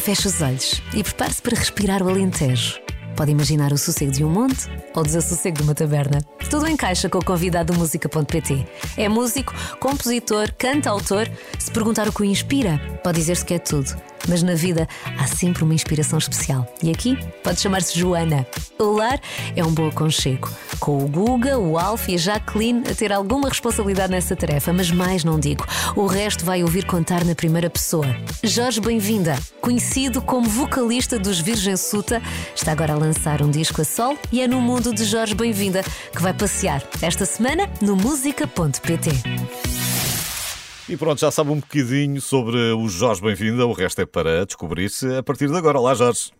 Feche os olhos e prepare-se para respirar o Alentejo. Pode imaginar o sossego de um monte ou o desassossego de uma taberna. Tudo encaixa com o convidado do música.pt. É músico, compositor, cantautor. Se perguntar o que o inspira, pode dizer-se que é tudo mas na vida há sempre uma inspiração especial. E aqui pode chamar-se Joana. O lar é um bom aconchego, com o Guga, o Alf e a Jacqueline a ter alguma responsabilidade nessa tarefa, mas mais não digo. O resto vai ouvir contar na primeira pessoa. Jorge Bem-vinda, conhecido como vocalista dos Virgem Suta, está agora a lançar um disco a sol e é no mundo de Jorge Bem-vinda que vai passear esta semana no música.pt. E pronto, já sabe um bocadinho sobre o Jorge Bem-vinda, o resto é para descobrir-se a partir de agora. Olá, Jorge.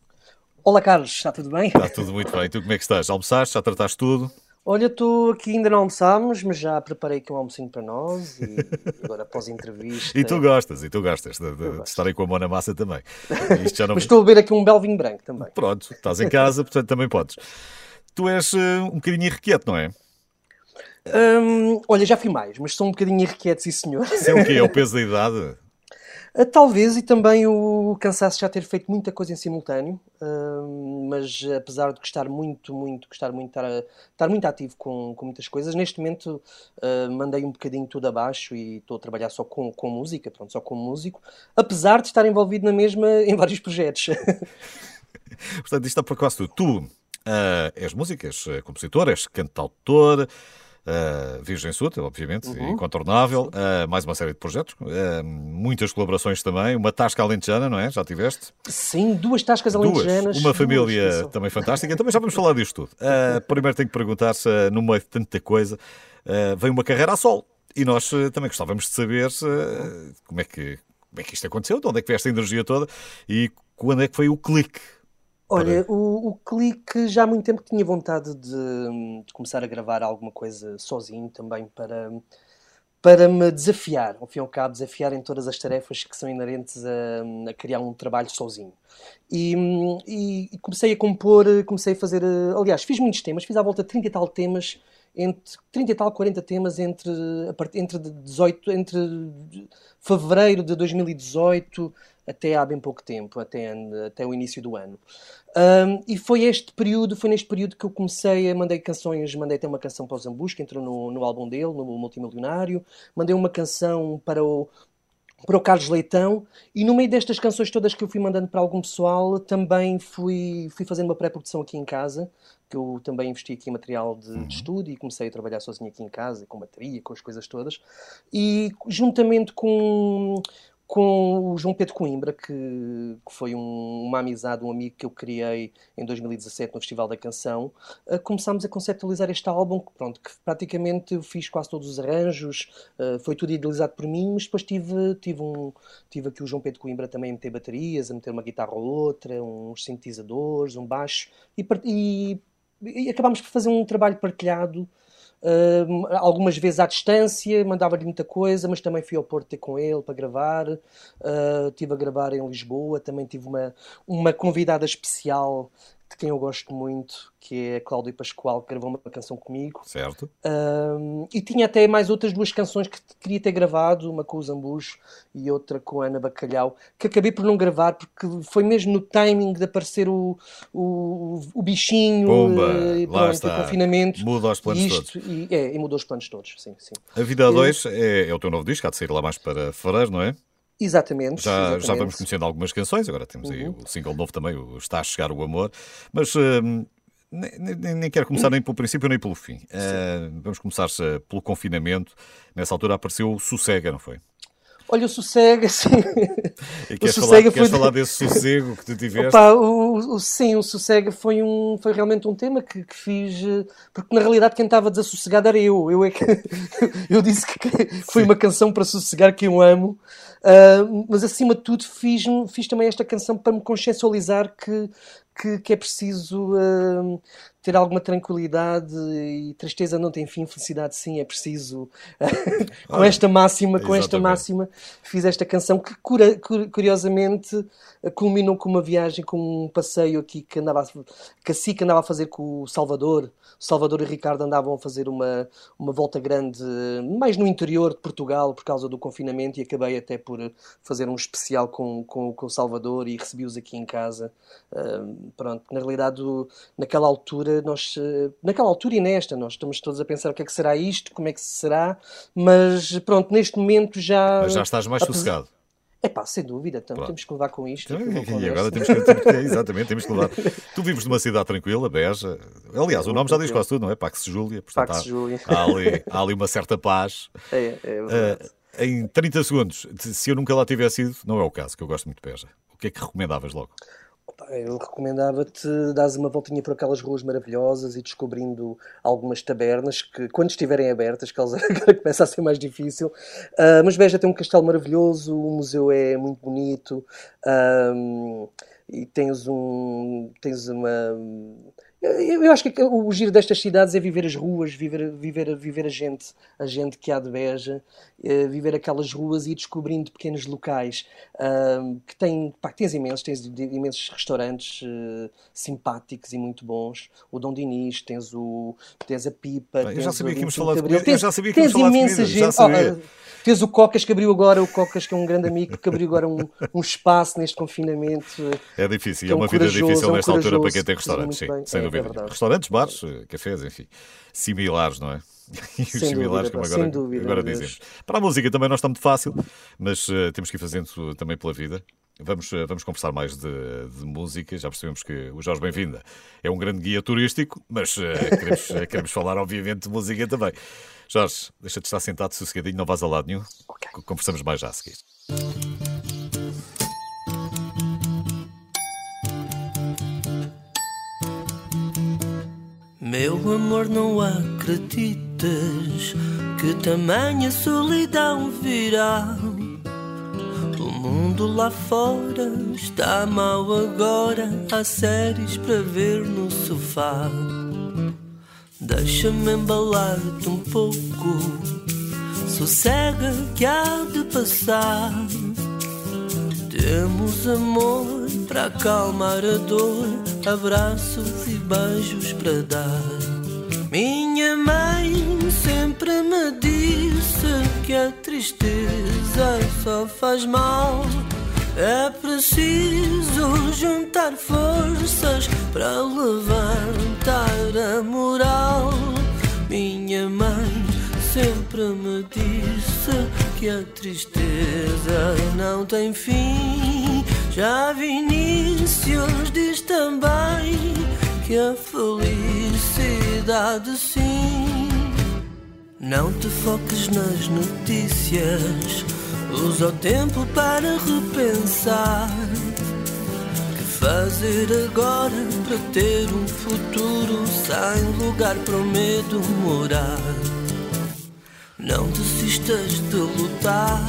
Olá, Carlos, está tudo bem? Está tudo muito bem. Tu como é que estás? Almoçaste? Já trataste tudo? Olha, estou aqui, ainda não almoçámos, mas já preparei aqui um almocinho para nós e agora após a entrevista. E tu gostas, e tu gostas de, de, de estar aí com a mão na massa também. Não... mas estou a beber aqui um belo vinho branco também. Pronto, estás em casa, portanto também podes. Tu és uh, um bocadinho irrequieto, não é? Hum, olha, já fui mais, mas sou um bocadinho irrequieto, sim senhor. Isso é o quê? É o peso da idade? Ah, talvez, e também o cansaço já ter feito muita coisa em simultâneo, mas apesar de gostar muito, muito, gostar muito, estar, estar muito ativo com, com muitas coisas, neste momento uh, mandei um bocadinho tudo abaixo e estou a trabalhar só com, com música, pronto, só como músico, apesar de estar envolvido na mesma em vários projetos. Portanto, isto está por quase tudo. Tu uh, és música, és compositor, és cantautor, Uh, Virgem Suta, obviamente, uhum. incontornável. Uh, mais uma série de projetos, uh, muitas colaborações também. Uma tasca alentejana, não é? Já tiveste? Sim, duas tascas alentejanas. Uma família duas, também fantástica. Também já vamos falar disto tudo. primeiro tenho que perguntar se, no meio de tanta coisa, vem uma carreira a sol. E nós também gostávamos de saber como, é que, como é que isto aconteceu, de onde é que veio esta energia toda e quando é que foi o clique Olha, o, o clique já há muito tempo que tinha vontade de, de, começar a gravar alguma coisa sozinho também para, para me desafiar, ao fim e ao cabo, desafiar em todas as tarefas que são inerentes a, a criar um trabalho sozinho. E, e, comecei a compor, comecei a fazer. Aliás, fiz muitos temas, fiz à volta de 30 e tal temas, entre 30 e tal, 40 temas entre, entre, 18, entre fevereiro de 2018 até há bem pouco tempo, até, até o início do ano. Um, e foi este período, foi neste período que eu comecei a mandei canções, mandei até uma canção para o Zambus, que entrou no, no álbum dele, no Multimilionário, mandei uma canção para o, para o Carlos Leitão. E no meio destas canções todas que eu fui mandando para algum pessoal também fui, fui fazendo uma pré-produção aqui em casa que eu também investi aqui em material de, uhum. de estúdio e comecei a trabalhar sozinho aqui em casa com bateria, com as coisas todas e juntamente com com o João Pedro Coimbra, que, que foi um, uma amizade, um amigo que eu criei em 2017 no Festival da Canção, uh, começámos a conceptualizar este álbum, que, pronto, que praticamente eu fiz quase todos os arranjos, uh, foi tudo idealizado por mim, mas depois tive, tive, um, tive aqui o João Pedro Coimbra também a meter baterias, a meter uma guitarra ou outra, uns sintetizadores, um baixo, e, e, e acabámos por fazer um trabalho partilhado Uh, algumas vezes à distância, mandava-lhe muita coisa, mas também fui ao Porto ter com ele para gravar. Uh, estive a gravar em Lisboa, também tive uma, uma convidada especial de quem eu gosto muito, que é a Cláudia Pascoal, que gravou uma canção comigo. Certo. Um, e tinha até mais outras duas canções que queria ter gravado, uma com o Zambujo e outra com a Ana Bacalhau, que acabei por não gravar porque foi mesmo no timing de aparecer o, o, o bichinho Pumba, e pronto, o confinamento. Muda os planos isto, todos. E, é, e mudou os planos todos, sim, sim. A Vida a 2 é, é o teu novo disco, há de sair lá mais para fevereiro, não é? Exatamente já, exatamente. já vamos conhecendo algumas canções, agora temos uhum. aí o single novo também, o Está a Chegar o Amor, mas uh, nem, nem, nem, quero começar nem pelo princípio nem pelo fim. Uh, vamos começar pelo confinamento. Nessa altura apareceu o Sossega, não foi? Olha, o sossego, assim. E queres, o falar, queres falar desse sossego que tu tiveste? Opa, o, o, sim, o sossego foi, um, foi realmente um tema que, que fiz, eh, porque na realidade quem estava desassossegado era eu. Eu, é que, eu disse que foi uma canção para sossegar que eu amo, uh, mas acima de tudo fiz, fiz também esta canção para me consciencializar que, que, que, é preciso uh, ter alguma tranquilidade e tristeza não tem fim, felicidade sim, é preciso. com esta máxima, com esta máxima, fiz esta canção que curiosamente culminou com uma viagem, com um passeio aqui que andava que a SIC andava a fazer com o Salvador. O Salvador e o Ricardo andavam a fazer uma, uma volta grande, mais no interior de Portugal, por causa do confinamento, e acabei até por fazer um especial com, com, com o Salvador e recebi-os aqui em casa. Uh, pronto, na realidade, naquela altura, nós, naquela altura e nesta, nós estamos todos a pensar o que é que será isto, como é que será, mas pronto, neste momento já. Mas já estás mais sossegado. É pá, sem dúvida, então, claro. temos que levar com isto. Então, e agora temos que, temos que, exatamente, temos que levar. tu vives numa cidade tranquila, Beja. Aliás, o nome já diz quase tudo, não é? Pax Júlia. Portanto, Pax Júlia. Há, ali, há ali uma certa paz. É, é verdade. Uh, em 30 segundos, se eu nunca lá tivesse ido, não é o caso, que eu gosto muito de Beja. O que é que recomendavas logo? Eu recomendava-te dares uma voltinha por aquelas ruas maravilhosas e descobrindo algumas tabernas que, quando estiverem abertas, que agora começa a ser mais difícil. Uh, mas Beja tem um castelo maravilhoso, o museu é muito bonito um, e tens um tens uma eu acho que o giro destas cidades é viver as ruas, viver, viver, viver a gente, a gente que há de Beja, eh, viver aquelas ruas e ir descobrindo pequenos locais que têm, pá, tens imensos, tens imensos restaurantes uh, simpáticos e muito bons. O Dom Dinis, tens, o, tens a Pipa. eu já sabia que íamos falar de comida. Tens, eu já sabia que falar imensa gente. Oh, tens o Cocas que abriu agora, o Cocas que é um grande amigo, que abriu agora um, um espaço neste confinamento. É difícil, é, é uma vida difícil é um nesta altura para quem tem restaurantes, sim, sem é, dúvida. Restaurantes, bares, cafés, enfim, similares, não é? e os sem similares, dúvida, como agora, dúvida, agora dizemos. Para a música também não está muito fácil, mas uh, temos que ir fazendo também pela vida. Vamos, uh, vamos conversar mais de, de, música. Já percebemos que o Jorge Bem-vinda é um grande guia turístico, mas uh, queremos, queremos falar, obviamente, de música também. Jorge, deixa-te estar sentado sossegadinho, não vais a lado nenhum. Okay. Conversamos mais já a seguir. Meu amor, não acredites que tamanha solidão virá. O mundo lá fora está mal agora. Há séries para ver no sofá. Deixa-me embalar-te um pouco. Sossega que há de passar. Temos amor para acalmar a dor, abraços e beijos para dar. Minha mãe sempre me disse que a tristeza só faz mal. É preciso juntar forças para levantar a moral. Minha mãe sempre me disse que a tristeza não tem fim. Já Vinícius diz também que a felicidade sim. Não te foques nas notícias, usa o tempo para repensar. Que fazer agora para ter um futuro sem lugar para o medo morar? Não desistas de lutar.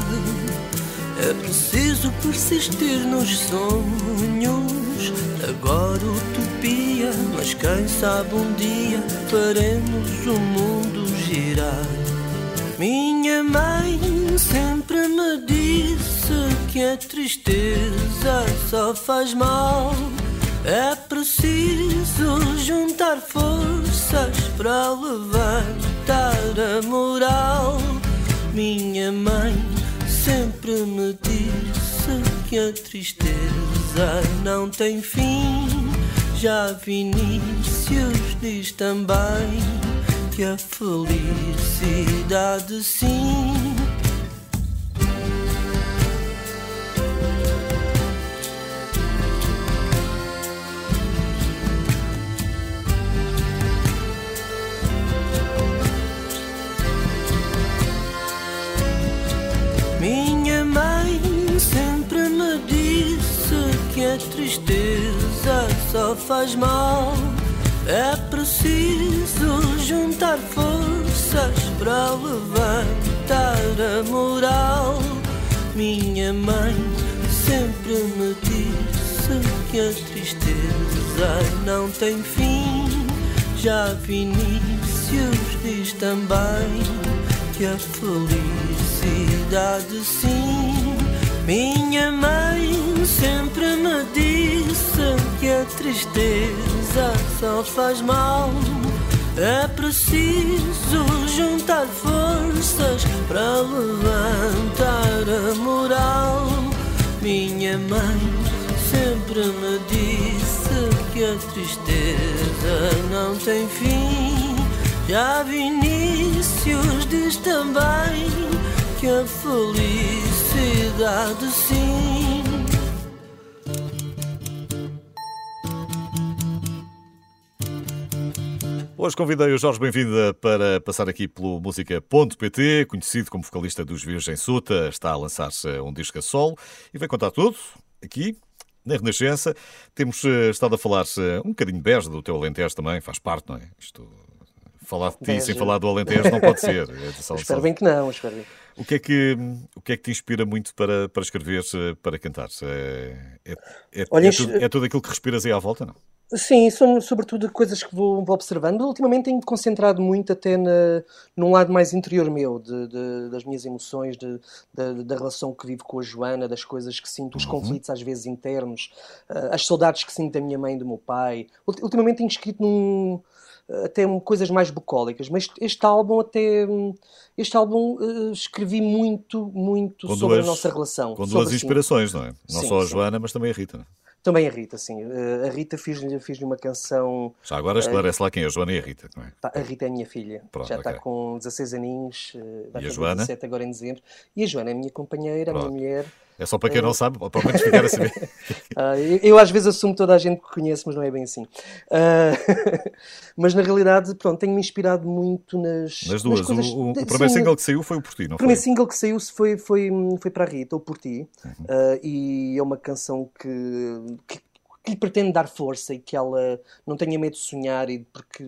É preciso persistir nos sonhos. Agora utopia, mas quem sabe um dia faremos o mundo girar. Minha mãe sempre me disse que a tristeza só faz mal. É preciso juntar forças para levantar a moral. Minha mãe sempre me disse que a tristeza não tem fim. Já Vinícius diz também que a felicidade sim só faz mal. É preciso juntar forças para levantar a moral. Minha mãe sempre me disse que a tristeza não tem fim. Já Vinícius diz também que a felicidade sim. Minha mãe sempre me disse que a tristeza só faz mal. É preciso juntar forças para levantar a moral. Minha mãe sempre me disse que a tristeza não tem fim. Já Vinícius diz também que a felicidade sim. Hoje convidei o Jorge Bem-vinda para passar aqui pelo música.pt, conhecido como vocalista dos Virgem Suta, está a lançar-se um disco a solo e vai contar tudo aqui na Renascença. Temos eh, estado a falar um bocadinho de Beja, do teu Alentejo também, faz parte, não é? Isto, falar de ti Beja. sem falar do Alentejo não pode ser. É Espero bem que não, espero bem. O que é que, o que, é que te inspira muito para, para escrever, eh, para cantar? É, é, é, Olha, é tudo, é tudo aquilo que respiras aí à volta, não? Sim, são sobretudo coisas que vou, observando. Ultimamente tenho concentrado muito até na, num lado mais interior meu, de, de- das minhas emoções, de- da- da relação que vivo com a Joana, das coisas que sinto, os conflitos às vezes internos, ah, as saudades que sinto da minha mãe e do meu pai. Ulti- Ultimamente tenho escrito num, até um- coisas mais bucólicas, mas este álbum até hum, este álbum eh, escrevi muito, muito Com sobre duas- a nossa relação. Com sobre, duas sim, inspirações, não é? Não Sim, só a sim. Joana, mas também a Rita. é? Também a Rita, sim. Eh, a Rita fiz-lhe fiz uma canção Já agora esclarece lá quem é a Joana e a Rita, não é? Pá, a Rita é a minha filha. Pronto, já está ok. com 16 aninhos. eh, Vai E a fazer Joana? 17 agora em dezembro. E a Joana é a minha companheira, a minha Pronto. mulher. É só para quem não sabe, para menos ficar a saber. Ah, eu, eu às vezes assumo toda a gente que conheço, mas não é bem assim. Ah, mas na realidade, pronto, tenho-me inspirado muito nas, Nas duas. coisas- o, o- o Sim, primeiro single que saiu foi o Por Ti, não o primeiro foi? single que saiu foi, foi, foi para a Rita, ou por ti, Uhum. Uh, e é uma canção que, que, que lhe pretende dar força e que ela não tenha medo de sonhar, e porque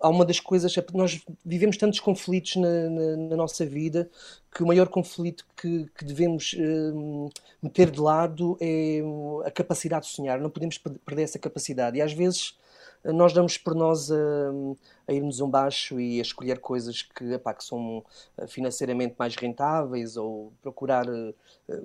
há uma das coisas, é nós vivemos tantos conflitos na, na- na nossa vida que o maior conflito que, que devemos um, meter de lado é um, a capacidade de sonhar, não podemos per- perder essa capacidade, e às vezes nós damos por nós a, a irmos um baixo e a escolher coisas que, epá, que são eh, financeiramente mais rentáveis ou procurar eh, eh,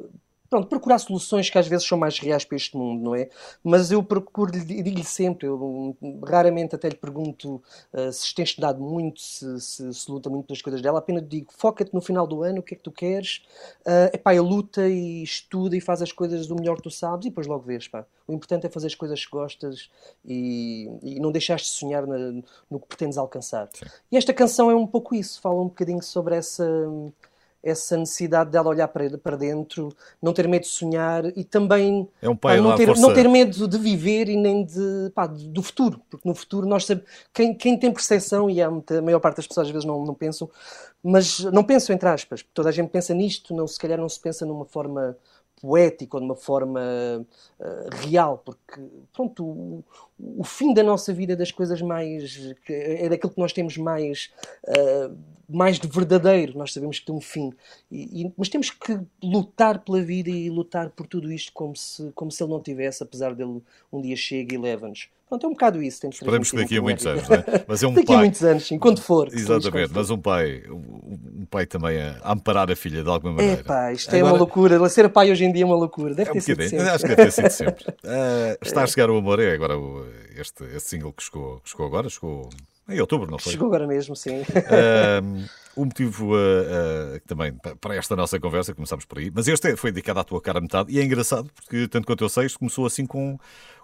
pronto, procurar soluções que às vezes são mais reais para este mundo, não é? Mas eu procuro, digo-lhe sempre, eu raramente até lhe pergunto eh, se tem estudado muito, se, se, se luta muito pelas coisas dela, apenas digo, foca-te no final do ano, o que é que tu queres, é epá, luta e estuda e faz as coisas do melhor que tu sabes e depois logo vês, pá. O importante é fazer as coisas que gostas e, e não deixares de sonhar na- no que pretendes alcançar. Sim. E esta canção é um pouco isso, fala um bocadinho sobre essa, essa necessidade dela olhar para, para dentro, não ter medo de sonhar e também É um pai pá, não, ter, força. não ter medo de viver e nem de, pá, do futuro, porque no futuro nós sabemos, quem, quem tem percepção, e muita- a maior parte das pessoas às vezes não, não pensam, mas não pensam entre aspas, toda a gente pensa nisto, não, se calhar não se pensa numa forma poética ou de uma forma eh, real, porque pronto, o, o fim da nossa vida, das coisas mais. é daquilo que nós temos mais, eh, mais de verdadeiro, nós sabemos que tem um fim. E- e- mas temos que lutar pela vida e lutar por tudo isto como se, como se ele não tivesse, apesar dele um dia chega e leva-nos. Pronto, é um bocado isso. Temos Esperemos que daqui a muitos anos, não não é? Mas é um Daqui a pai. muitos anos, sim, quando for. Exatamente, mas um pai, um pai também a a amparar a filha de alguma maneira. Epá, isto é Agora- uma loucura. Ser pai hoje em dia é uma loucura. Deve É um ter sido sempre. acho que deve ter sido sempre. Ah, está a chegar o amor, é agora o, este, este single que chegou, que chegou agora, chegou em outubro, não foi? Chegou agora mesmo, sim. Ah, o motivo ah, que também pa- para esta nossa conversa, começámos por aí, mas este é- foi dedicado à tua cara metade e é engraçado porque, tanto quanto eu sei, isto começou assim com,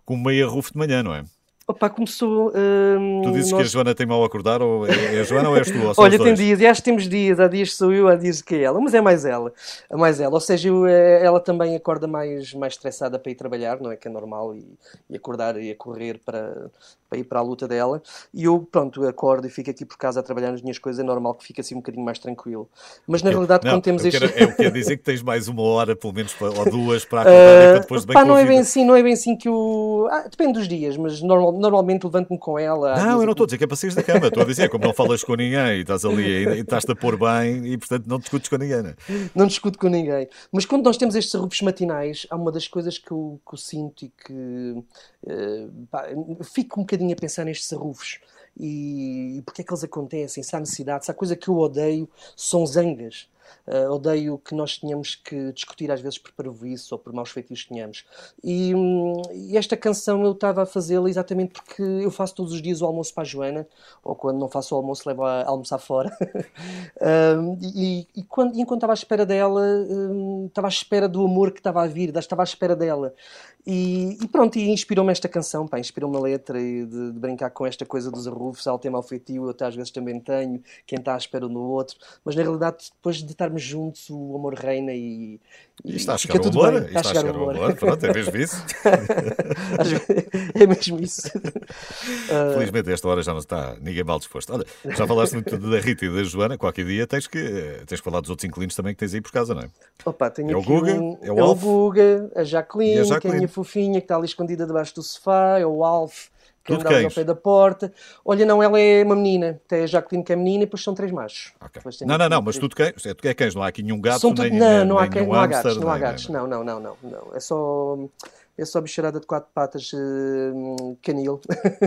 com meia roof de manhã, não é? Opa, começou. hum, Tu dizes que a nós- Joana tem mal a acordar, ou é, é a Joana ou és tu? Ou Olha, tem dias, e acho que temos dias, há dias que sou eu, há dias que é ela, mas é mais ela, é mais ela, ou seja, eu, eh, ela também acorda mais, mais estressada para ir trabalhar, não é que é normal, e, e acordar e a correr para, para ir para a luta dela, e eu, pronto, acordo e fico aqui por casa a trabalhar nas minhas coisas, é normal que fique assim um bocadinho mais tranquilo, mas na realidade Não, quando temos eu este... quero- é o que quer dizer que tens mais uma hora, pelo menos, ou duas, para acordar e para Uh, depois de bem pá, não é bem assim, não é bem assim que o. Ah, depende dos dias, mas normal- normalmente levanto-me com ela. Não, eu não estou a dizer que é para sair da cama. Estou a dizer, como não falas com ninguém e estás ali e estás-te a pôr bem e, portanto, não discutes com ninguém. né? não discuto com ninguém. Mas quando nós temos estes arrupos matinais, há uma das coisas que eu, que eu sinto e que eh, pá, fico um bocadinho a pensar nestes arrufos. e, e porque é que eles acontecem, se há necessidade, se há coisa que eu odeio, são zangas. Uh, odeio que nós tenhamos que discutir às vezes por parvoíce ou por maus feitiços que tenhamos. E, e esta canção eu estava a fazê-la exatamente porque eu faço todos os dias o almoço para a Joana, ou quando não faço o almoço levo a almoçar fora. e, e, quando, e enquanto estava à espera dela, estava à espera do amor que estava a vir, estava à espera dela. E, e pronto, e inspirou-me esta canção, inspirou-me a letra e de, de, brincar com esta coisa dos arrufos, ao tema ao feitio, eu até às vezes também tenho, quem está à espera no outro, mas na realidade depois de estarmos juntos o amor reina e, e, está a chegar o amor, está, a chegar o amor. amor. Pronto, é mesmo isso. é mesmo isso. Felizmente, esta hora já não está ninguém mal disposto. Olha, já falaste muito da Rita e da Joana, qualquer dia tens que, tens que falar dos outros inquilinos também que tens aí por casa, não é? Opa, tenho é o Guga, um, é o, é o Guga, a Jacqueline, a Jacqueline, que é a minha fofinha, que está ali escondida debaixo do sofá, é o Alf que ali ao pé da porta. Olha, não, ela é uma menina. Tem a Jacqueline que é menina e depois são três machos. Okay. Não, não, não, mas tudo cães. É, tu é cães, não há aqui nenhum gato, são nem, Não, não, nem, há, cães, não há gatos, não há gatos. Não, não, não, não, não. É só... É só bicharada de quatro patas uh, canil.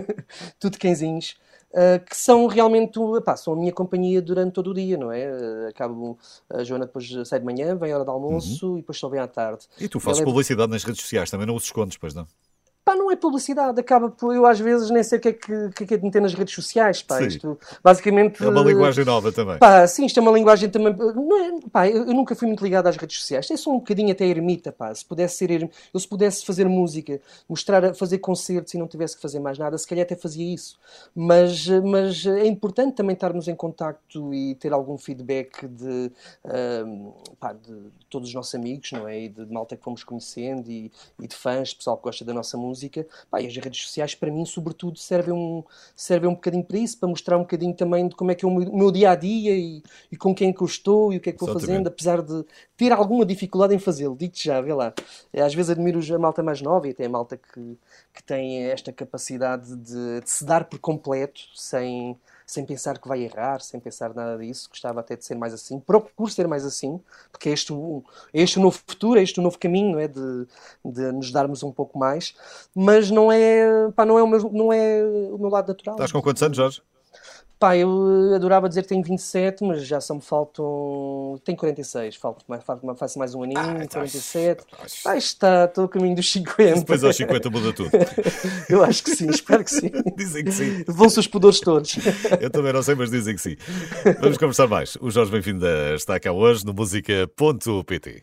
tudo cãezinhos. Uh, que são realmente epá, são a minha companhia durante todo o dia, não é? Uh, acabo, a Joana depois sai de manhã, vem a hora de almoço uhum. e depois só vem à tarde. E tu fazes publicidade é... nas redes sociais, também não os escondes, pois não? Pá, não é publicidade, acaba por eu às vezes nem sei o que é que, que, é que é de meter nas redes sociais, pá, sim. isto basicamente... É uma linguagem nova também. Pá, sim, isto é uma linguagem também, não é, pá, eu, eu nunca fui muito ligado às redes sociais, é só um bocadinho até ermita, pá, se pudesse ser, eu se pudesse fazer música, mostrar, fazer concertos e não tivesse que fazer mais nada, se calhar até fazia isso, mas, mas é importante também estarmos em contacto e ter algum feedback de, uh, pá, de, todos os nossos amigos, não é, e de, de malta que fomos conhecendo e, e de fãs, pessoal que gosta da nossa música, música. Pá, e as redes sociais, para mim, sobretudo, servem um, servem um bocadinho para isso, para mostrar um bocadinho também de como é que é o meu, dia a dia e, e com quem é que eu estou e o que é que vou Exatamente. fazendo, apesar de ter alguma dificuldade em fazê-lo. Digo-te já, vê lá. É, às vezes admiro a malta mais nova e até a malta que, que tem esta capacidade de, de se dar por completo sem sem pensar que vai errar, sem pensar nada disso. Gostava até de ser mais assim. Procuro ser mais assim, porque é este, é este o novo futuro, é este o novo caminho, é de, de nos darmos um pouco mais. Mas não é, pá, não é, o meu, não é o meu lado natural. Estás com quantos anos, Jorge? Pá, eu adorava dizer que tenho 27, mas já só me faltam. Tenho 46, falta mais, faço mais um aninho, ah, 47. Ah, está, estou a caminho dos 50. Depois aos 50 muda tudo. eu acho que sim, espero que sim. dizem que sim. Vão-se os pudores todos. eu também não sei, mas dizem que sim. Vamos conversar mais. O Jorge Bem-vindo está cá hoje no música.pt.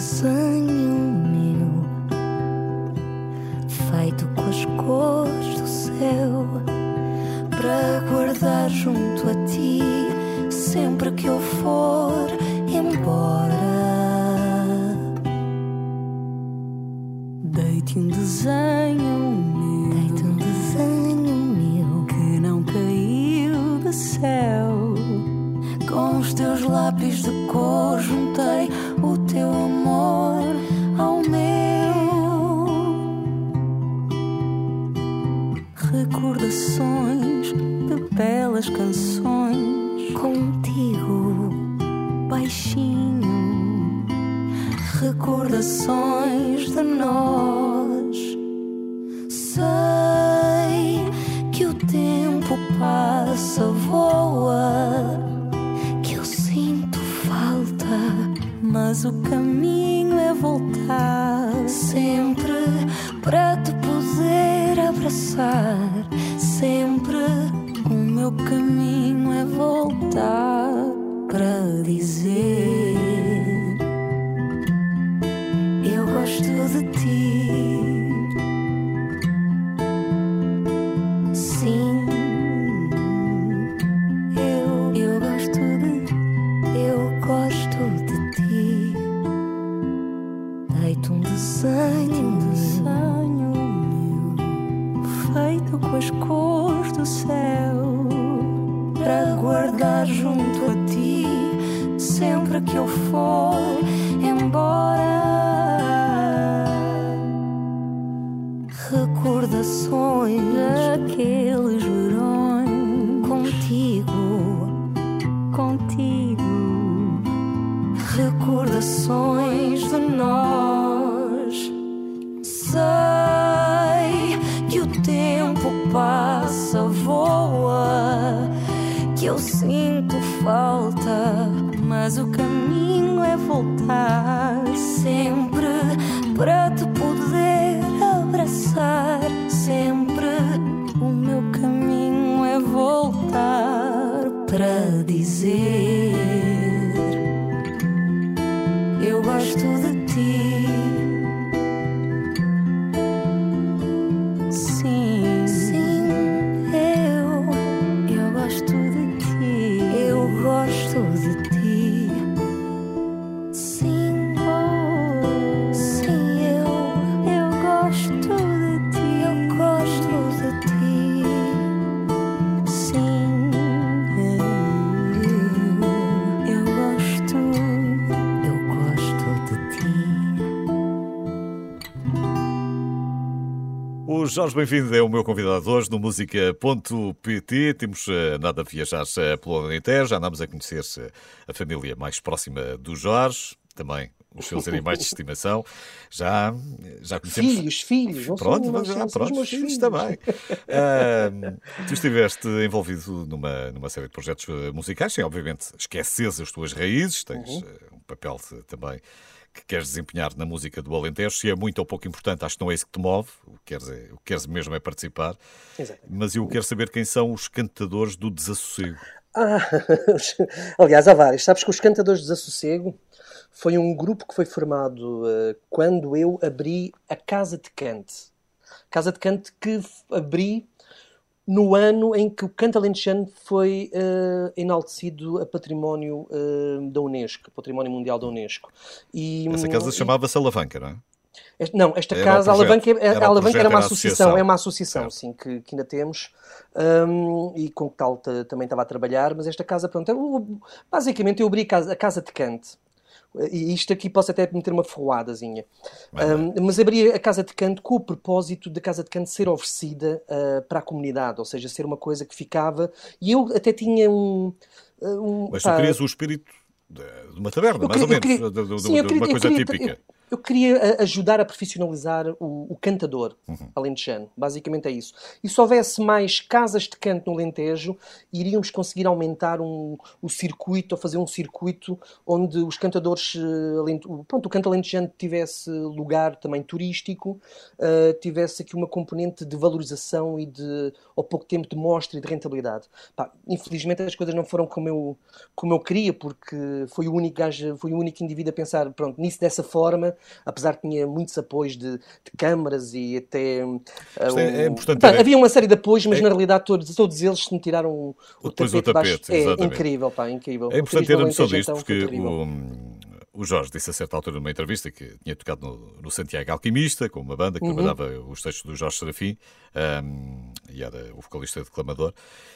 desenho meu, feito com as cores do céu, para guardar junto a ti sempre que eu for embora. Deite um desenho meu, deite um desenho meu que não caiu do céu. Com os teus lápis de cor juntei teu amor ao meu. Recordações de belas canções contigo, baixinho. Recordações de nós. Sei que o tempo passa, voa mas o caminho é voltar sempre para te poder abraçar. Sempre o meu caminho é voltar para dizer: sempre para te poder abraçar. Sempre o meu caminho é voltar para dizer Jorge Bem-vindo é o meu convidado hoje no Música.pt. Temos eh, nada a viajar eh, pelo Alentejo, já andámos a conhecer eh, a família mais próxima do Jorge, também os seus animais de estimação. Já, já conhecemos. Filhos, filhos, não Pronto, são, vamos não já, pronto, meus filhos filhos. também. Ah, tu estiveste envolvido numa, numa série de projetos musicais, sem obviamente esqueces as tuas raízes, tens Uhum. um papel também que queres desempenhar na música do Alentejo. Se é muito ou pouco importante, acho que não é isso que te move. O que queres, é, o que queres mesmo é participar. Exatamente. Mas eu quero saber quem são os cantadores do desassossego. Ah, aliás, há vários. Sabes que os Cantadores de Desassossego foi um grupo que foi formado eh, quando eu abri a Casa de Cante. Casa de Cante que abri no ano em que o canto alentejano foi eh, enaltecido a património eh, da Unesco, património mundial da Unesco. E, Essa casa e- chamava-se Alavanca, não é? este- Não, esta Era casa, a projeto. Alavanca, Era Alavanca projeto, era uma era associação, associação. é uma associação, Certo. sim, que, que ainda temos, hum, e com que tal ta- também estava a trabalhar, mas esta casa, pronto, eu- basicamente eu abri a casa, a casa de Cante, e isto aqui posso até meter uma ferroadazinha. Hum, mas abri a casa de canto com o propósito da casa de canto ser oferecida ah, para a comunidade, ou seja, ser uma coisa que ficava, e eu até tinha um... um Mas pá, tu querias o espírito de uma taberna, mais ou queria- menos, eu de, de- sim, de queria- uma eu coisa queria- típica. Eu, eu queria a- ajudar a profissionalizar o, o cantador Uhum. alentejano. Basicamente é isso. E se houvesse mais casas de canto no Alentejo, iríamos conseguir aumentar um, o circuito, ou fazer um circuito onde os cantadores, eh, pronto, o canto alentejano tivesse lugar também turístico, eh, tivesse aqui uma componente de valorização e de, ao pouco tempo, de mostra e de rentabilidade. Pá, infelizmente as coisas não foram como eu, como eu queria, porque foi o único gajo, foi o único indivíduo a pensar pronto, nisso dessa forma, apesar que tinha muitos apoios de, de câmaras e até. uh, Isto é- é um- Pá, havia uma série de apoios, mas É- na realidade todos, todos eles se me tiraram o, o Depois o tapete, baixo. tapete, É incrível, pá, incrível. É importante ter a noção disto, porque o, o Jorge disse a certa altura numa entrevista que tinha tocado no, no Santiago Alquimista, com uma banda que Uhum. trabalhava os textos do Jorge Serafim, ahm, e era o vocalista declamador,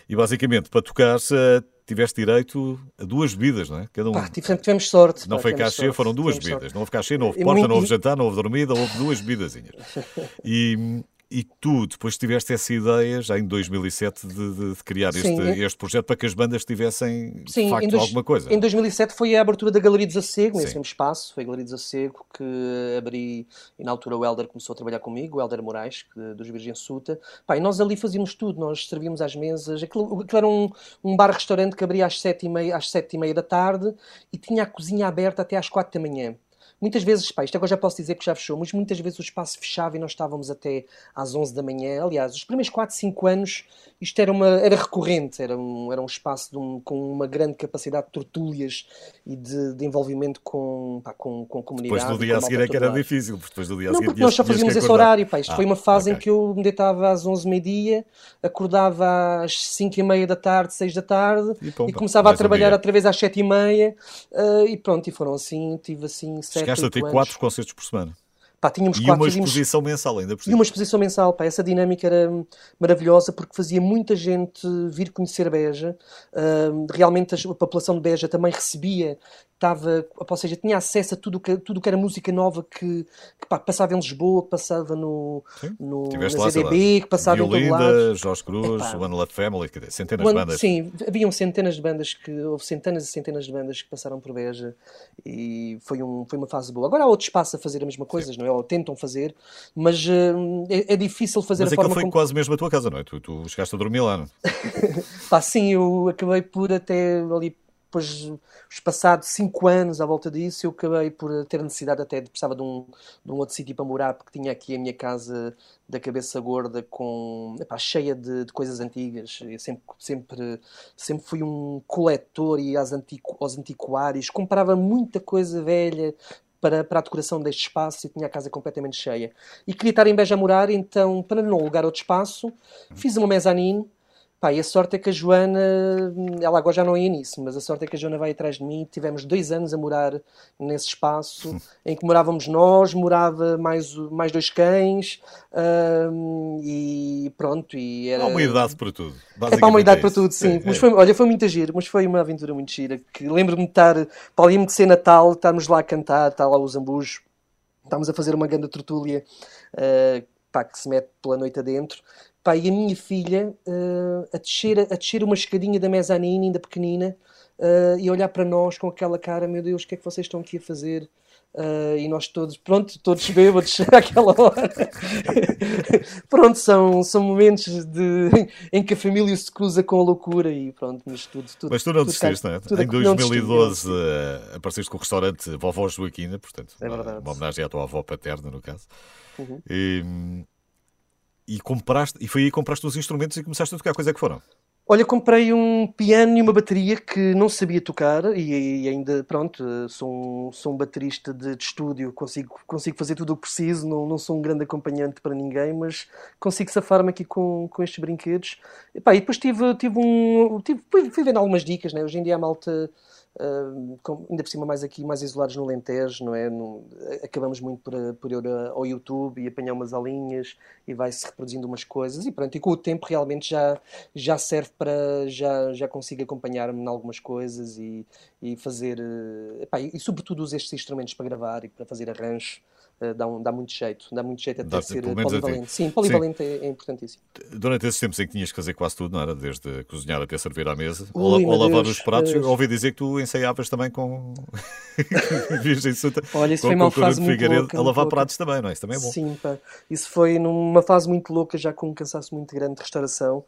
e basicamente para tocar eh, tiveste direito a duas bebidas, não é? Cada um. Pá, tivemos, tivemos sorte. Não pá, foi cachê, sorte, foram duas tivemos bebidas. sorte. Não houve cachê, não houve porta, muito- não houve jantar, não houve dormida, houve duas bebidazinhas. E, e tu depois tiveste essa ideia, já em 2007, de, de- de criar Sim, este, é- este projeto para que as bandas tivessem, de Sim, facto, em, dois- alguma coisa. em 2007 foi a abertura da Galeria Desassossego, nesse mesmo espaço. Foi a Galeria Desassossego que abri, e na altura o Helder começou a trabalhar comigo, o Helder Moraes, que- dos Virgem Suta. Pá, e nós ali fazíamos tudo, nós servíamos às mesas. Aquilo, aquilo era um, um bar-restaurante que abria às sete, e meia, às sete e meia da tarde e tinha a cozinha aberta até às quatro da manhã. Muitas vezes, pá, isto agora já posso dizer que já fechou, mas muitas vezes o espaço fechava e nós estávamos até às 11 da manhã. Aliás, os primeiros 4, 5 anos isto era, uma, era recorrente, era um, era um espaço um- com uma grande capacidade de tertúlias e de, de envolvimento com, pá, com, com a comunidade. Depois do e dia a seguir é que era difícil, porque depois do dia a Não, seguir porque nós só fazíamos esse horário, pá. Isto Ah, foi uma fase em ok. que eu me deitava às 11 meia-dia, acordava às 5 e meia da tarde, 6 da tarde E e, pumba, começava a um trabalhar dia. outra vez às 7 e meia eh, e pronto, e foram assim, tive assim 7, Chegaste a ter 8 anos. quatro concertos por semana. Pá, tínhamos E quatro, uma exposição mensal ainda por e cima. uma exposição mensal, pá, essa dinâmica era maravilhosa porque fazia muita gente vir conhecer Beja. Hum, realmente a população de Beja também recebia estava, ou seja, tinha acesso a tudo que, tudo que era música nova que, que pá, passava em Lisboa, que passava no, no na ZDB, que passava Violinda, em todo lado. Jorge Cruz, Epá. One Love Family, dizer, centenas One- de bandas. Sim, haviam centenas de bandas que houve centenas e centenas de bandas que passaram por Beja e foi, um, foi uma fase boa. Agora há outro espaço a fazer a mesma coisa, não é? Ou tentam fazer, mas hum, é, é difícil fazer Mas a forma foi como. quase mesmo a tua casa, não é? Tu, tu chegaste a dormir lá, não? é? Pá, sim, eu acabei por até ali, depois, os passados cinco anos à volta disso, eu acabei por ter necessidade até de precisava de um, de um outro sítio para morar, porque tinha aqui a minha casa da cabeça gorda com, epá, cheia de, de coisas antigas. Eu sempre, sempre, sempre fui um coletor e aos, antiqu, aos antiquários, comprava muita coisa velha. Para, para a decoração deste espaço e tinha a casa completamente cheia. E queria estar em Beja a morar, então, para não alugar outro espaço, fiz uma mezanine Pá, e a sorte é que a Joana, ela agora já não ia nisso, mas a sorte é que a Joana vai atrás de mim. Tivemos dois anos a morar nesse espaço em que morávamos nós, morava mais, mais dois cães hum, e pronto. E era... Há uma idade para tudo. É para uma idade é para tudo, sim. É, Mas é. foi, olha, foi muito giro, mas foi uma aventura muito gira. Que lembro-me de estar, para ali de ser Natal, estarmos lá a cantar, está lá o Zambujo, estávamos a fazer uma grande tertúlia pá, que se mete pela noite adentro. Pá, e a minha filha eh, a, descer, a descer uma escadinha da mezanine, ainda pequenina, eh, e olhar para nós com aquela cara: Meu Deus, o que é que vocês estão aqui a fazer? Eh, e nós todos, pronto, todos bêbados àquela hora. pronto, são, são momentos de, em que a família se cruza com a loucura e pronto, mas tudo. tudo Mas tu não desististe, não é? tudo em a- não desisti, 2012 não eh, apareceste com o restaurante Vovó Joaquina, portanto, É uma, uma homenagem à tua avó paterna, no caso. Uhum. E, e compraste, e foi aí que compraste os instrumentos e começaste a tocar. Coisa que foram? Olha, comprei um piano e uma bateria que não sabia tocar e, e ainda, pronto, sou um, sou um baterista de, de estúdio, consigo, consigo fazer tudo o que preciso, não, não sou um grande acompanhante para ninguém, mas consigo safar-me aqui com, com estes brinquedos. E, pá, e depois tive, tive um... Tive, fui, fui vendo algumas dicas, né? Hoje em dia a malta... Com- ainda por cima mais aqui, mais isolados no Alentejo, não é? No- acabamos muito por, por ir ao YouTube e apanhar umas aulinhas e vai-se reproduzindo umas coisas e pronto, e com o tempo realmente já, já serve para, já, já consigo acompanhar-me em algumas coisas e, e fazer, eh, epá, e, e sobretudo uso estes instrumentos para gravar e para fazer arranjos, dá, um, dá muito jeito, dá muito jeito até Dá- ser polivalente. Sim, polivalente é, é importantíssimo. Durante esses tempos em que tinhas que fazer quase tudo, não era? Desde cozinhar até servir à mesa, Ui, ou, ou lavar Deus, os pratos. Eu ouvi dizer que tu ensaiavas também com Virgem Santa, Olha, isso com, foi uma fase muito Figueiredo, louca, a lavar louca. pratos também, não é? Isso também é bom. Sim, pá. Isso foi numa fase muito louca, já com um cansaço muito grande de restauração.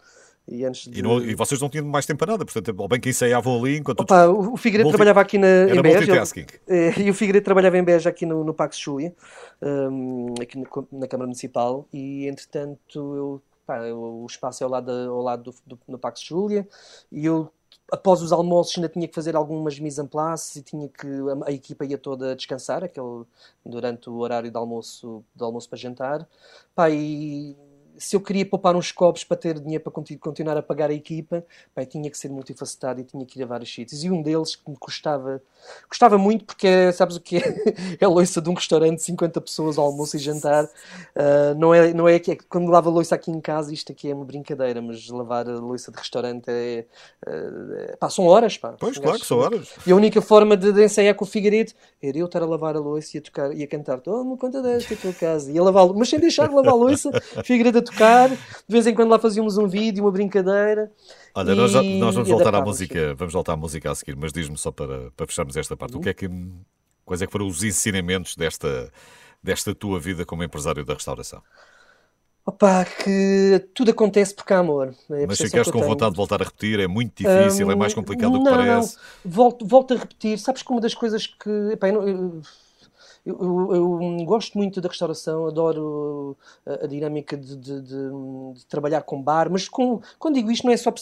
E antes de... E, não- e vocês não tinham mais tempo para nada, portanto, ou bem que ensaiavam ali enquanto Opa, o o Figueiredo Multi- trabalhava aqui na, Era em Beja. eh, E o Figueiredo trabalhava em Beja aqui no, no Pax Júlia, hum, aqui na, na Câmara Municipal. E entretanto, eu, pá, eu- o espaço é ao lado, ao lado do, do, no Pax Júlia. E eu, após os almoços, ainda tinha que fazer algumas mise en place e tinha que. A, a equipa ia toda descansar aquele, durante o horário de almoço, de almoço para jantar. Pá, e se eu queria poupar uns copos para ter dinheiro para conti- continuar a pagar a equipa, eu tinha que ser multifacetado e tinha que ir a vários sítios. E um deles que me custava, custava muito, porque sabes o que é? É a loiça de um restaurante, 50 pessoas, almoço e jantar. Ah, não é, não é que é, quando lavo a loiça aqui em casa, isto aqui é uma brincadeira, mas lavar a loiça de restaurante é. ah, pá, são horas, pá. Pois, claro que são horas. e a única forma de, de ensaiar com o Figueiredo era eu estar a lavar a louça e a tocar e a cantar toma conta desta tua casa e a lavar, mas sem deixar de lavar a louça, Figueiredo tocar, de vez em quando lá fazíamos um vídeo, uma brincadeira. Olha, nós, E- nós vamos e voltar à música, vamos voltar à música a seguir, mas diz-me só para, para fecharmos esta Uhum. parte, o que é que quais é que foram os ensinamentos desta, desta tua vida como empresário da restauração? Opa, que tudo acontece porque há amor. É Mas ficaste com vontade de voltar a repetir, é muito difícil, é mais Hum, complicado do que não, parece. Não, volto, volto a repetir. Sabes que uma das coisas que. epá, eu, não- eu- eu- eu- eu gosto muito da restauração, adoro a, a dinâmica de, de- de- de trabalhar com bar, mas com, quando digo isto, não é só.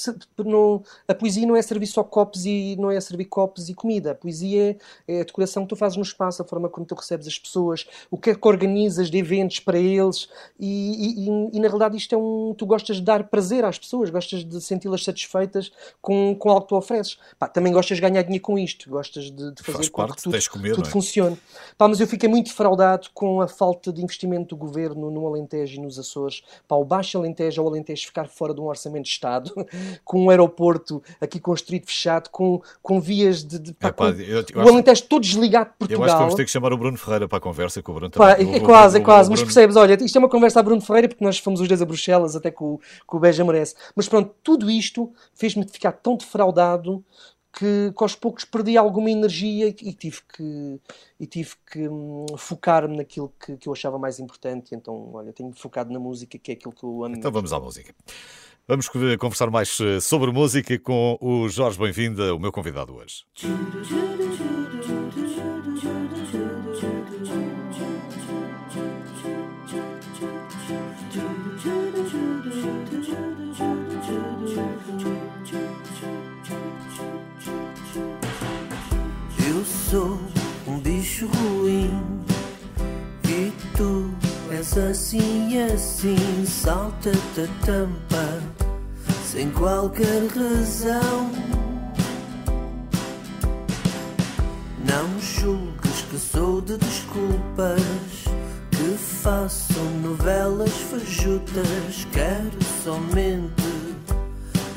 não- a poesia não é servir só copos e não é servir copos e comida. A poesia é, é a decoração que tu fazes no espaço, a forma como tu recebes as pessoas, o que é que organizas de eventos para eles e, e- e- e, na realidade isto é um. Tu gostas de dar prazer às pessoas, gostas de senti-las satisfeitas com, com algo que tu ofereces. Pá, também gostas de ganhar dinheiro com isto, gostas de, fazer Faz com parte, que tudo, comer, tudo é? funcione. Pá, mas eu fiquei muito defraudado com a falta de investimento do governo no Alentejo e nos Açores. Para o Baixo Alentejo ou Alentejo ficar fora de um orçamento de Estado, com um aeroporto aqui construído fechado, com, com vias de. de pá, Epá, com- eu- eu o Alentejo todo desligado de Eu Portugal. acho que vamos ter que chamar o Bruno Ferreira para a conversa com o Bruno Pá, também. é, O- é o- quase, é o- quase, o mas percebes, olha, isto é uma conversa a Bruno Ferreira porque nós fomos os dois a Bruxelas, até que o, que o Beja merece. Mas pronto, tudo isto fez-me ficar tão defraudado que, que aos poucos perdi alguma energia e, e tive que, e tive que hum, focar-me naquilo que, que eu achava mais importante. E então, olha, tenho focado na música, que é aquilo que eu amo. Então vamos à música. Vamos eh, conversar mais eh, sobre música com o Jorge Bem-vinda, o meu convidado hoje. És assim assim. Salta-te a tampa sem qualquer razão. Não julgues que sou de desculpas, que faço novelas fajutas. Quero somente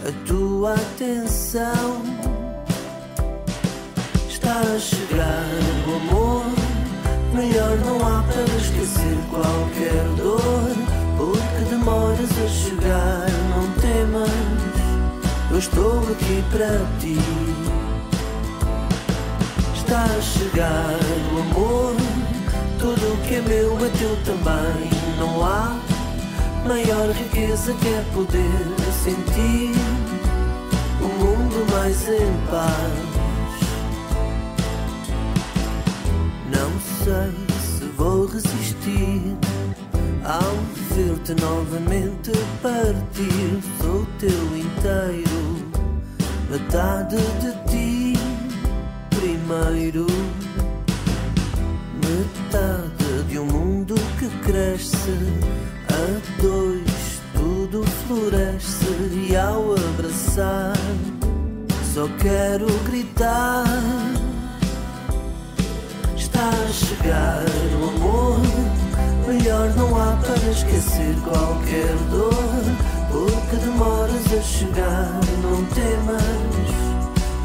a tua atenção. Está a chegar. Melhor não há para esquecer qualquer dor. Porque demoras a chegar, não temas. Eu estou aqui para ti. Está a chegar o amor. Tudo o que é meu é teu também. Não há maior riqueza que é poder sentir o mundo mais em paz. Sei se vou resistir ao ver-te novamente partir. Sou teu inteiro, metade de ti primeiro. Metade de um mundo que cresce a dois, tudo floresce e ao abraçar só quero gritar. Está a chegar o amor. Melhor não há para esquecer qualquer dor. Porque demoras a chegar, não temas.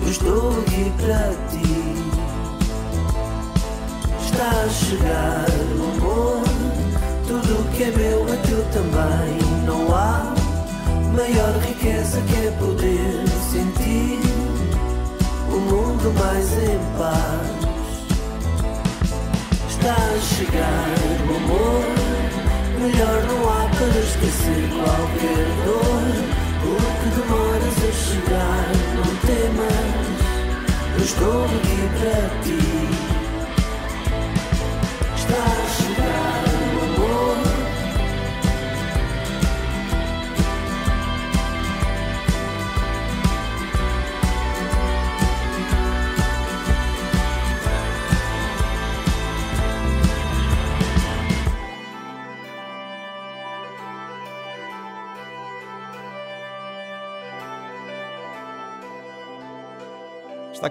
Eu estou aqui para ti. Está a chegar o amor. Tudo que é meu é teu também. Não há maior riqueza que é poder sentir o mundo mais em paz. Chegar o amor. Melhor não há para esquecer qualquer dor. Porque demoras a chegar, não temas. Eu estou aqui para ti.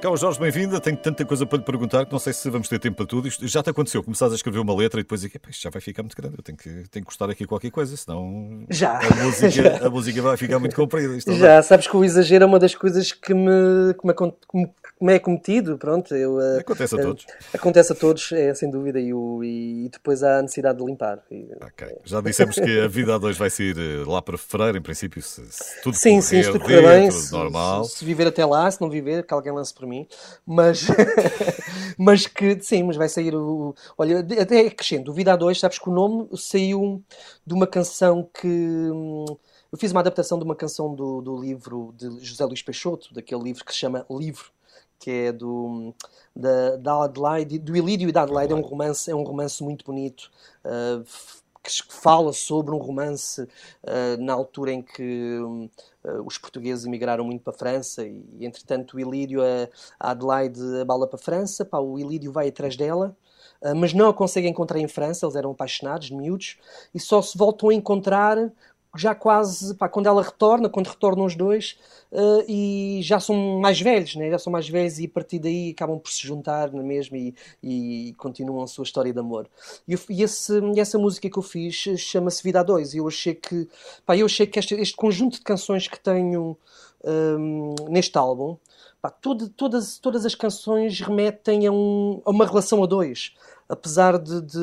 Cá o Jorge Bem-vinda, tenho tanta coisa para lhe perguntar que não sei se vamos ter tempo para tudo. Isto já te aconteceu, começares a escrever uma letra e depois "Epá, isto já vai ficar muito grande, eu tenho que, tenho que gostar aqui qualquer coisa, senão Já. a música, a música vai ficar muito comprida. Já, sabes que o exagero é uma das coisas que me, que me, que me- é cometido, pronto. Eu, eh, Acontece a eh, todos. acontece a todos, é sem dúvida, e, o- e depois há a necessidade de limpar. E- Ok. Já dissemos que a vida a dois vai sair eh, lá para fevereiro, em princípio, se, se tudo Sim, correr, sim, se tudo correr bem, se, normal. se- se viver até lá, se não viver, que alguém lance por mim. Mas, mas que, sim, mas vai sair o. Olha, até acrescento, o Vida a Dois, sabes que o nome saiu de uma canção que. Eu fiz uma adaptação de uma canção do, do livro de José Luís Peixoto, daquele livro que se chama Livro, que é do, da, da Adelaide, do Ilídio e da Adelaide, é um romance, é um romance muito bonito. uh, que fala sobre um romance uh, na altura em que hum, uh, os portugueses emigraram muito para a França e, entretanto, o Ilídio, a, a Adelaide abala para a França, pá, o Ilídio vai atrás dela, uh, mas não a consegue encontrar em França, eles eram apaixonados, miúdos, e só se voltam a encontrar já quase, pá, quando ela retorna, quando retornam os dois, uh, e já são mais velhos, né? já são mais velhos e a partir daí acabam por se juntar na mesma e, e continuam a sua história de amor. E, e, esse, e essa música que eu fiz chama-se Vida a Dois, e eu achei que, pá, eu achei que este, este conjunto de canções que tenho um, neste álbum, pá, todo, todas, todas as canções remetem a, um, a uma relação a dois apesar de, de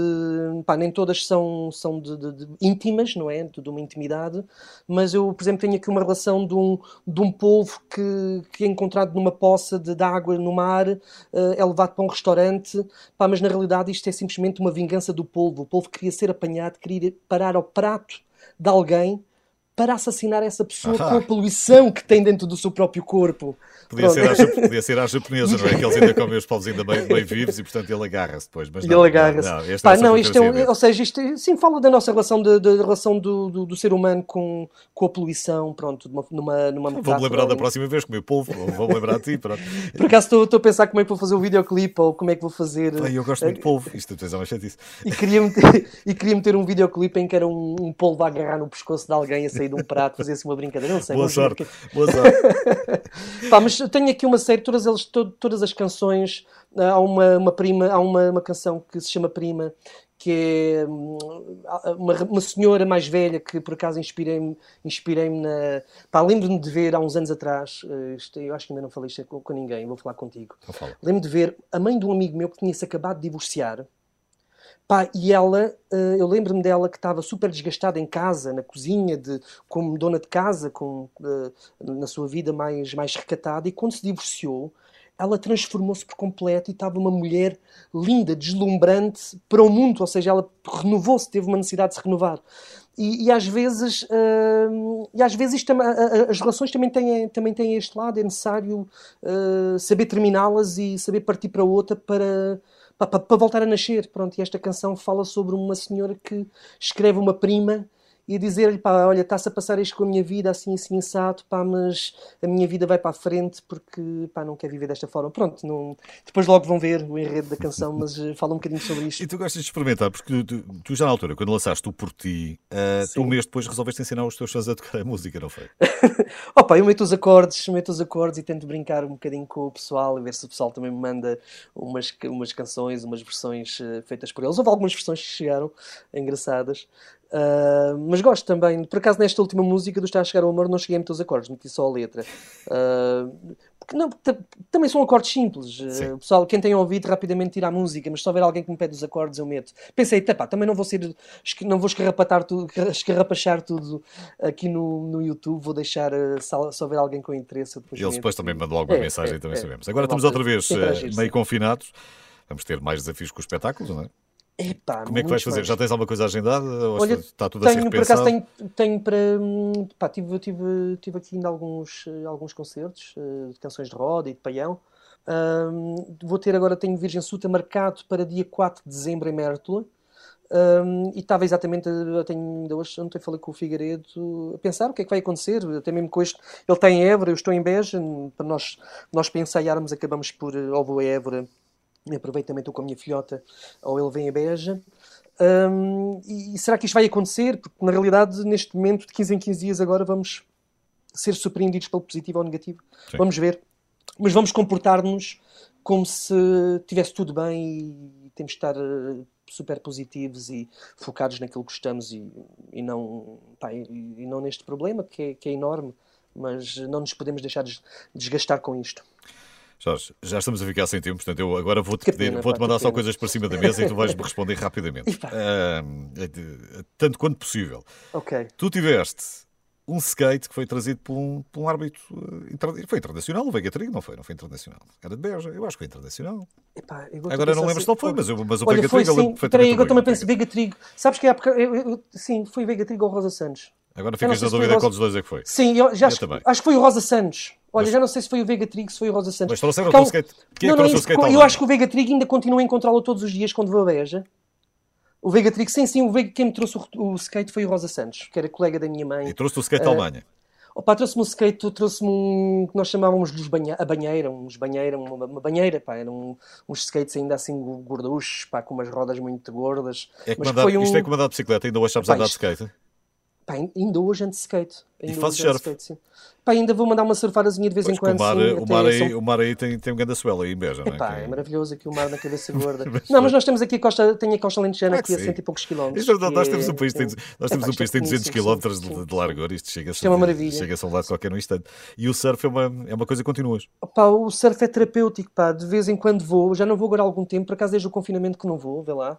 pá, nem todas são, são de, de, de, íntimas, não é? De, uma intimidade, mas eu, por exemplo, tenho aqui uma relação de um, de um polvo que, que é encontrado numa poça de, água no mar, uh, é levado para um restaurante, pá, mas na realidade isto é simplesmente uma vingança do polvo. O polvo queria ser apanhado, queria parar ao prato de alguém para assassinar essa pessoa ah. com a poluição que tem dentro do seu próprio corpo. Podia ser, à, podia ser à japonesa, não é? Que eles ainda comem os povos ainda bem, bem vivos e, portanto, ele agarra-se depois. Mas e ele agarra-se. Não, este Pá, é não, isto é um, ou seja, isto sim fala da nossa relação, de, de relação do, do, do, ser humano com, com a poluição, pronto, numa, numa Vou-me lembrar da próxima vez comer polvo, vou-me lembrar a ti, pronto. Por acaso estou, estou a pensar como é que vou fazer o videoclipe ou como é que vou fazer... Eu gosto muito de polvo, isto depois é uma chatice. E queria meter, e queria meter um videoclipe em que era um, um polvo a agarrar no pescoço de alguém a sair de um prato, fazer assim uma brincadeira, não sei. Boa sorte, boa sorte. Pá, mas tenho aqui uma série todas, eles, to, todas as canções, há uma, uma prima, há uma, uma canção que se chama Prima, que é hum, uma, uma senhora mais velha que por acaso inspirei-me inspirei na. Pá, lembro-me de ver há uns anos atrás, eh, isto, eu acho que ainda não falei isto com, com ninguém, vou falar contigo. Lembro-me de ver a mãe de um amigo meu que tinha-se acabado de divorciar. Pá, e ela, eh, eu lembro-me dela que estava super desgastada em casa, na cozinha, de, como dona de casa, com, eh, na sua vida mais, mais recatada, e quando se divorciou, ela transformou-se por completo e estava uma mulher linda, deslumbrante para o mundo, ou seja, ela renovou-se, teve uma necessidade de se renovar. E, e às vezes, uh, e às vezes as relações também têm, também têm este lado, é necessário uh, saber terminá-las e saber partir para outra para, para, voltar a nascer. Pronto, e esta canção fala sobre uma senhora que escreve uma prima e dizer-lhe, pá, olha, está-se a passar isto com a minha vida, assim, assim, assado, pá, mas a minha vida vai para a frente porque, pá, não quer viver desta forma. Pronto, não... depois logo vão ver o enredo da canção, mas uh, fala um bocadinho sobre isto. E tu gostas de experimentar, porque tu, tu já na altura, quando lançaste o Por Ti, uh, tu um mês depois resolveste ensinar os teus fãs a tocar a música, não foi? Opa, eu meto os acordes, meto os acordes e tento brincar um bocadinho com o pessoal e ver se o pessoal também me manda umas, umas canções, umas versões uh, feitas por eles. Houve algumas versões que chegaram, engraçadas, Uh, mas gosto também, por acaso nesta última música do Está a Chegar ao Amor não cheguei a meter os acordes, meti só a letra. Uh, porque não, também são acordes simples. Uh, pessoal, quem tem ouvido rapidamente tira a música, mas se houver alguém que me pede os acordes eu meto. Pensei, pá, também não vou ser, não vou escarrapatar tudo, escarrapachar tudo aqui no, no YouTube, vou deixar, se, se houver alguém com interesse. Depois Eles depois também mandam alguma é, mensagem, é, também é, sabemos. Agora estamos outra vez meio confinados, vamos ter mais desafios com os espetáculos, não é? Epá, Como é que vais fazer? Mais. Já tens alguma coisa agendada? Ou Olha, está tudo tenho, a ser por acaso tenho, tenho para. Pá, tive, tive, tive aqui ainda alguns, alguns concertos uh, de canções de roda e de paião. Um, vou ter agora, tenho Virgem Suta marcado para dia 4 de dezembro em Mértola. Um, e estava exatamente, eu tenho, ainda hoje ontem falei com o Figueiredo a pensar o que é que vai acontecer, até mesmo com este, ele está em Évora, eu estou em Beja, para nós, nós pensarmos, acabamos por, ou vou a Évora aproveito também estou com a minha filhota, ou ele vem a Beja. Um, e será que isto vai acontecer? Porque na realidade, neste momento, de 15 em 15 dias, agora vamos ser surpreendidos pelo positivo ou negativo. Sim. Vamos ver. Mas vamos comportar-nos como se tivesse tudo bem e temos de estar eh, super positivos e focados naquilo que gostamos e, e, não, pá, e, e não neste problema que é, que é enorme. Mas não nos podemos deixar desgastar com isto. Jorge, já estamos a ficar sem tempo, portanto eu agora vou-te pedir, vou-te mandar só coisas para cima da mesa e tu vais-me responder rapidamente. Uh, tanto quanto possível. Ok. Tu tiveste um skate que foi trazido por um, por um árbitro. Eh, foi internacional, o Vega Trigo, não foi? Não foi internacional. Era de Beja, eu acho que foi internacional. Epá, Agora não lembro se não foi, mas, eu, mas o Olha, Vega foi, Trigo. Sim, peraí, eu também penso Vega Trigo. Sabes que é época. Eu, eu, sim, foi Vega Trigo ou Rosa Santos. Agora ficas na dúvida Rosa... qual dos dois é que foi. Sim, eu já eu acho, acho, que foi o Rosa Santos. Olha, mas... já não sei se foi o Vega Trig, se foi o Rosa Santos. Mas trouxeram o skate. Quem não, é que trouxe o skate Eu acho que o Vega Trig ainda continua a encontrá-lo todos os dias quando vou a Beja. O Vega Trig, sim, sim, o Vega, quem me trouxe o, o, skate foi o Rosa Santos, que era colega da minha mãe. E trouxe o skate da uh, Alemanha? Opa, trouxe-me um skate, trouxe-me um que nós chamávamos de banha, a banheira, uns banheira, uma, uma banheira, pá, eram uns skates ainda assim gorduchos, pá, com umas rodas muito gordas. É Mas foi um... Isto é como andar de bicicleta, ainda hoje sabes andar de skate? Pá, ainda hoje ando de skate. Ainda E de surf? skate, sim. Pá, ainda vou mandar uma surfarazinha de vez Pois, em que o quando. mar, sim, o mar aí, São o mar aí tem, tem um grande suelo aí em Beja, não é? Pá, Que- é maravilhoso aqui o mar na cabeça gorda. Mas não, mas nós temos aqui a costa, tem a costa alentejana Claro que aqui a cento e poucos quilómetros. Isto é nós é- temos um país que tem, é- nós temos Epá, um país tem isto é 200 magnífico, km sim, de, de largura, isto chega-se Isto é uma maravilha. chega-se a um lado a qualquer instante. E o surf é uma, é uma coisa que continuas. Pá, o surf é terapêutico, pá, de vez em quando vou, já não vou agora há algum tempo, por acaso desde o confinamento que não vou, vê lá.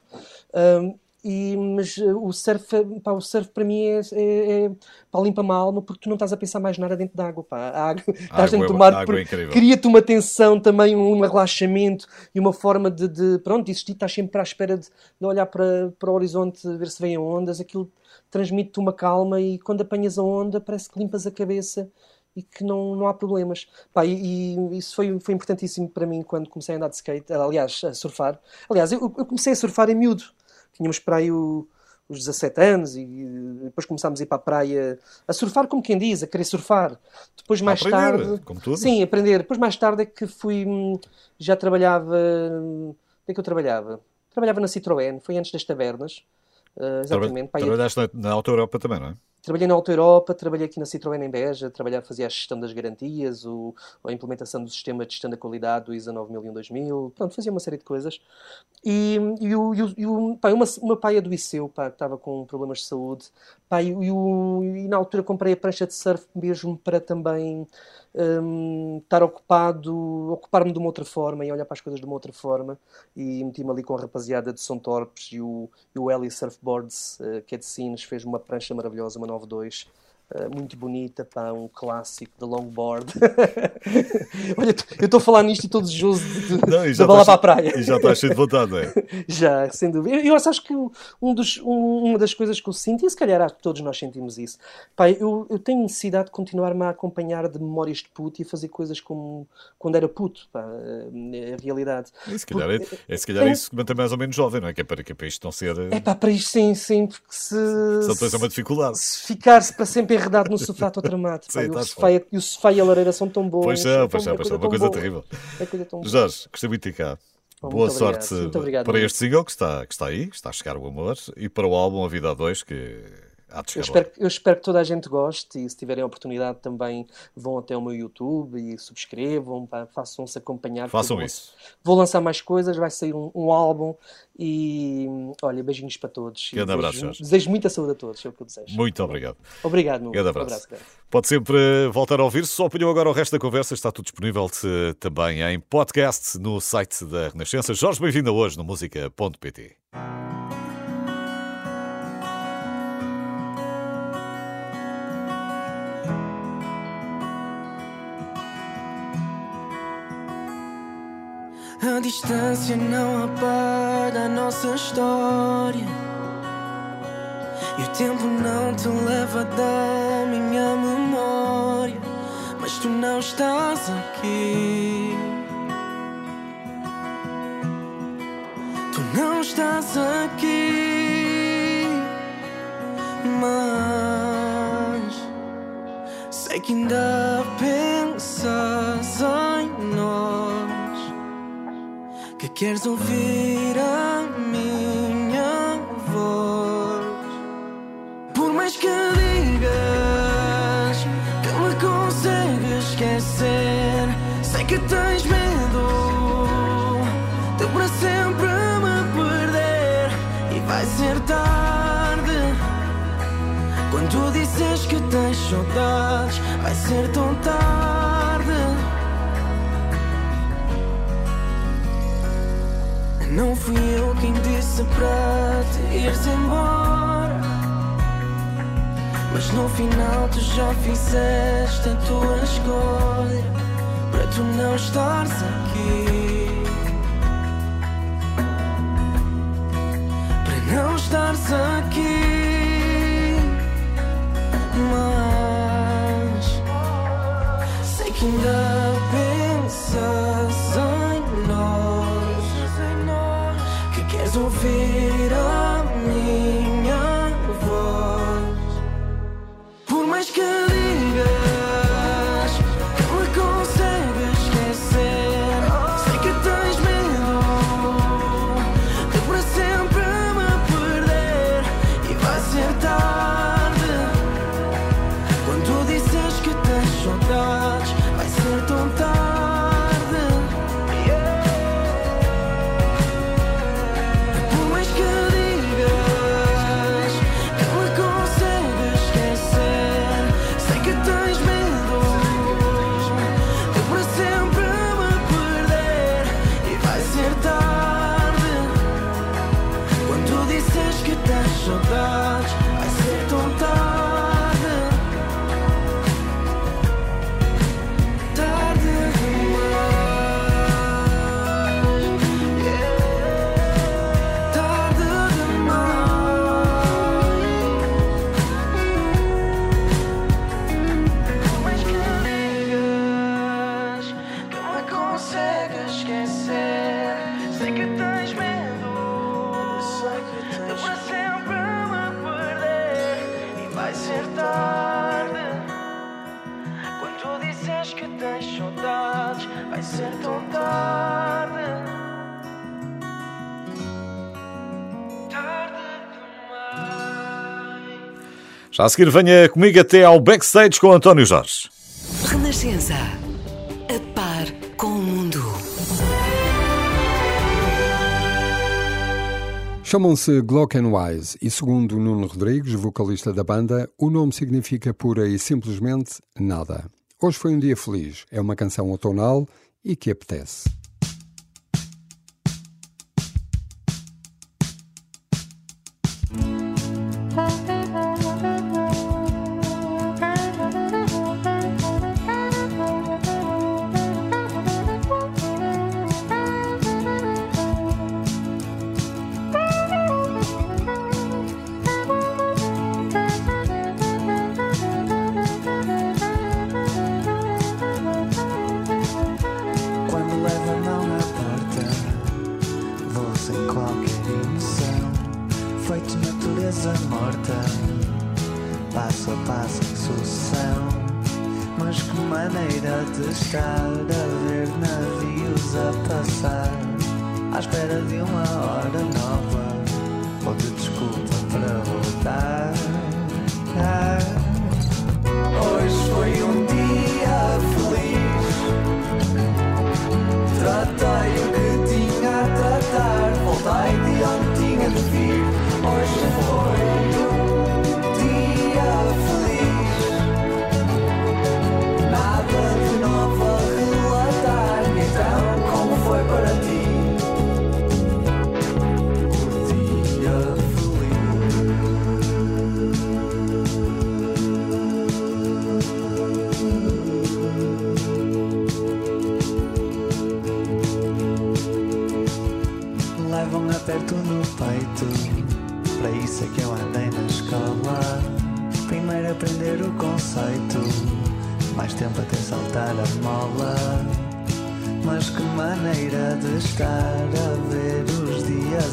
Ahm, e, mas uh, o surf, é- pá, o surf para mim é, é, é pá, limpa-me a alma porque tu não estás a pensar mais nada dentro da água, pá. A água, estás dentro é- do mar, a é cria-te uma tensão também, um relaxamento e uma forma de, de pronto, de existir, estás sempre à espera de, de olhar para, para o horizonte, ver se vêm ondas, aquilo transmite-te uma calma e quando apanhas a onda parece que limpas a cabeça e que não, não há problemas. Pá, e, e isso foi, foi importantíssimo para mim quando comecei a andar de skate, aliás, a surfar. Aliás, eu, eu comecei a surfar em miúdo. Tínhamos para aí o- os 17 anos e depois começámos a ir para a praia a surfar como quem diz, a querer surfar. Depois mais aprender, tarde... como tudo. Sim, aprender. Depois mais tarde é que fui... hum, Já trabalhava... hum, Onde é que eu trabalhava? Trabalhava na Citroën, foi antes das tabernas. Traba- exatamente. E- Trabalhaste na, na Auto Europa também, não é? Trabalhei na Auto Europa, trabalhei aqui na Citroën em Beja, trabalhava, fazia a gestão das garantias, o, a implementação do sistema de gestão da qualidade do ISA 9001-2000, pronto, fazia uma série de coisas. E, e, o, e, o, pá, uma, uma paia do pá, que estava com problemas de saúde, pá, e, e o- e na altura comprei a prancha de surf mesmo para também hum, estar ocupado, ocupar-me de uma outra forma e olhar para as coisas de uma outra forma. E meti-me ali com a rapaziada de São Torpes e o, e o Eli Surfboards, eh, que é de Sines, fez uma prancha maravilhosa, uma 92. Eh, muito bonita, pá, um clássico de longboard. Olha, eu estou a falar nisto e estou desejoso de, de, para a praia. E já estás cheio de vontade, não é? Já, sem dúvida. Eu, eu acho que um dos, um- uma das coisas que eu sinto, e se calhar acho que todos nós sentimos isso, pá, eu, eu tenho necessidade de continuar-me a acompanhar de memórias de puto e a fazer coisas como quando era puto, pá, é a realidade. E se calhar, é, é, se calhar Tem- isso que mantém mais ou menos jovem, não é? Que é para, que é para isto não ser. É pá, para isto sim, sim, porque se, Só depois é uma dificuldade. se ficar-se para sempre enredado no sofá, estou tramado. pá. Sim, E o estás sofá e- o sofá e a lareira são tão bons. Pois é pois é, pois é, uma coisa boa. terrível. É coisa tão. Jorge, gostei muito de cá. Bom, Boa obrigado. sorte Muito obrigado, para este single que está, que está aí, que está a chegar o amor, e para o álbum A Vida a Dois, que Eu espero, eu espero que toda a gente goste e se tiverem a oportunidade também vão até o meu YouTube e subscrevam, façam-se acompanhar. Façam eu vou- isso. Vou lançar mais coisas, vai sair um, um álbum e olha, beijinhos para todos. Grande abraço, desejo, desejo muita saúde a todos, é o que eu desejo. Muito obrigado. Obrigado, meu. Grande Um abraço. Pode sempre voltar a ouvir. Se só apanhou agora o resto da conversa, está tudo disponível também em podcast no site da Renascença. Jorge, bem-vindo hoje no música.pt. A distância não apaga a nossa história. E o tempo não te leva da minha memória. Mas tu não estás aqui. Tu não estás aqui. Mas sei que ainda pensas em nós que queres ouvir a minha voz. Por mais que digas que me consegues esquecer, sei que tens medo de para sempre me perder e vai ser tarde. Quando disses que tens saudades, vai ser tão tarde. Não fui eu quem disse para te ires embora. Mas no final tu já fizeste a tua escolha para tu não estares aqui. Para não estares aqui. Mas sei que ainda ouvir so much Já a seguir, venha comigo até ao backstage com António Jorge. Renascença, a par com o mundo. Chamam-se Glock Wise e, segundo Nuno Rodrigues, vocalista da banda, o nome significa pura e simplesmente nada. Hoje foi um dia feliz, é uma canção outonal e que apetece.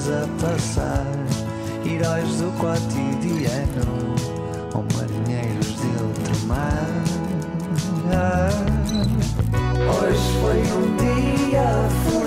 a passar, heróis do cotidiano ou marinheiros de outro mar. Hoje foi um dia feliz.